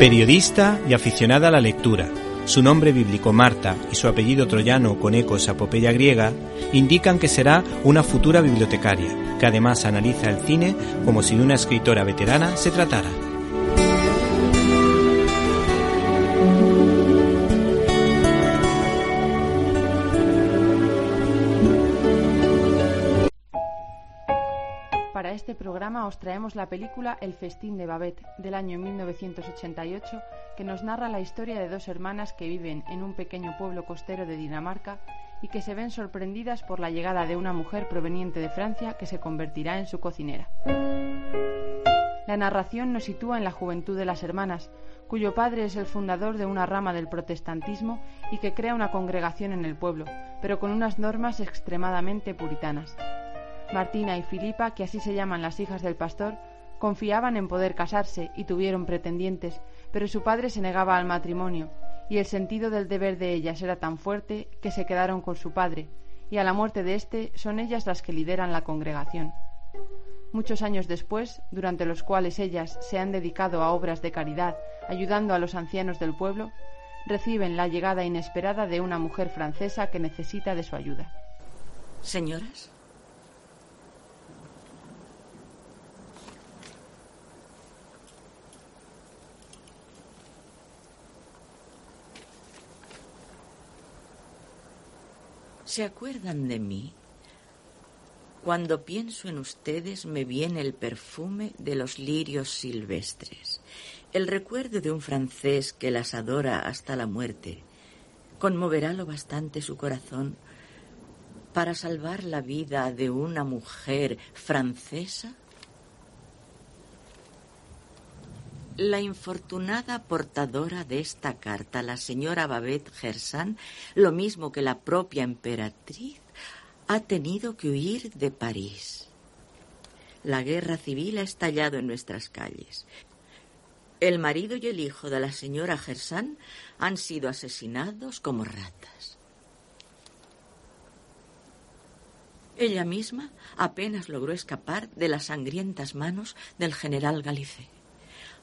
Periodista y aficionada a la lectura, su nombre bíblico Marta y su apellido troyano con ecos a griega indican que será una futura bibliotecaria, que además analiza el cine como si de una escritora veterana se tratara. Este programa os traemos la película El festín de Babette del año 1988 que nos narra la historia de dos hermanas que viven en un pequeño pueblo costero de Dinamarca y que se ven sorprendidas por la llegada de una mujer proveniente de Francia que se convertirá en su cocinera. La narración nos sitúa en la juventud de las hermanas, cuyo padre es el fundador de una rama del protestantismo y que crea una congregación en el pueblo, pero con unas normas extremadamente puritanas. Martina y Filipa, que así se llaman las hijas del pastor, confiaban en poder casarse y tuvieron pretendientes, pero su padre se negaba al matrimonio, y el sentido del deber de ellas era tan fuerte que se quedaron con su padre, y a la muerte de éste son ellas las que lideran la congregación. Muchos años después, durante los cuales ellas se han dedicado a obras de caridad, ayudando a los ancianos del pueblo, reciben la llegada inesperada de una mujer francesa que necesita de su ayuda. Señoras, ¿Se acuerdan de mí? Cuando pienso en ustedes me viene el perfume de los lirios silvestres, el recuerdo de un francés que las adora hasta la muerte. ¿Conmoverá lo bastante su corazón para salvar la vida de una mujer francesa? La infortunada portadora de esta carta, la señora Babette Gersan, lo mismo que la propia emperatriz, ha tenido que huir de París. La guerra civil ha estallado en nuestras calles. El marido y el hijo de la señora Gersan han sido asesinados como ratas. Ella misma apenas logró escapar de las sangrientas manos del general Galicé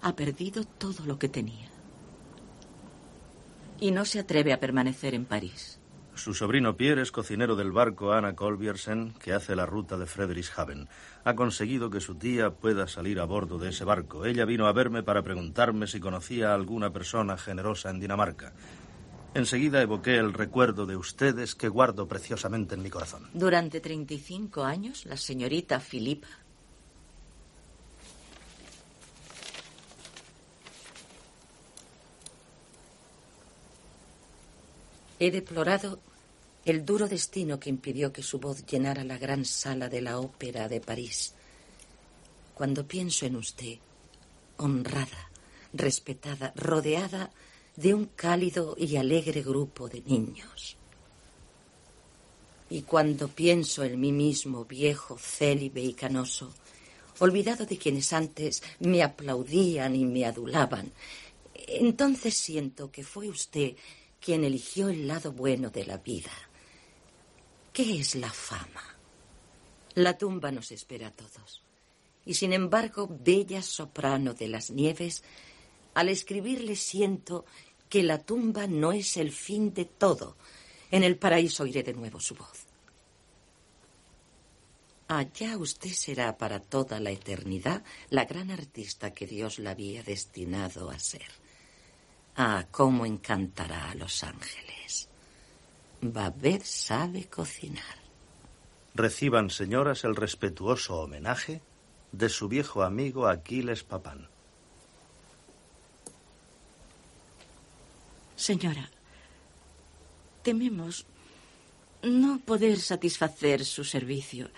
ha perdido todo lo que tenía. Y no se atreve a permanecer en París. Su sobrino Pierre es cocinero del barco Anna Colbiersen que hace la ruta de Frederikshaven. Ha conseguido que su tía pueda salir a bordo de ese barco. Ella vino a verme para preguntarme si conocía a alguna persona generosa en Dinamarca. Enseguida evoqué el recuerdo de ustedes que guardo preciosamente en mi corazón. Durante 35 años, la señorita Philippa He deplorado el duro destino que impidió que su voz llenara la gran sala de la ópera de París. Cuando pienso en usted, honrada, respetada, rodeada de un cálido y alegre grupo de niños. Y cuando pienso en mí mismo, viejo, célibe y canoso, olvidado de quienes antes me aplaudían y me adulaban, entonces siento que fue usted quien eligió el lado bueno de la vida. ¿Qué es la fama? La tumba nos espera a todos. Y sin embargo, bella soprano de las nieves, al escribirle siento que la tumba no es el fin de todo. En el paraíso oiré de nuevo su voz. Allá usted será para toda la eternidad la gran artista que Dios la había destinado a ser. Ah, cómo encantará a los ángeles. Babette sabe cocinar. Reciban, señoras, el respetuoso homenaje de su viejo amigo Aquiles Papán. Señora, tememos no poder satisfacer su servicio.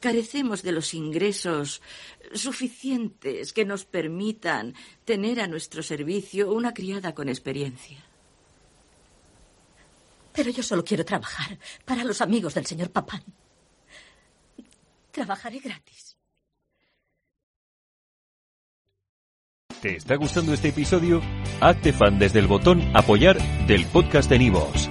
Carecemos de los ingresos suficientes que nos permitan tener a nuestro servicio una criada con experiencia. Pero yo solo quiero trabajar para los amigos del señor Papán. Trabajaré gratis. ¿Te está gustando este episodio? Hazte fan desde el botón Apoyar del podcast de Nivos.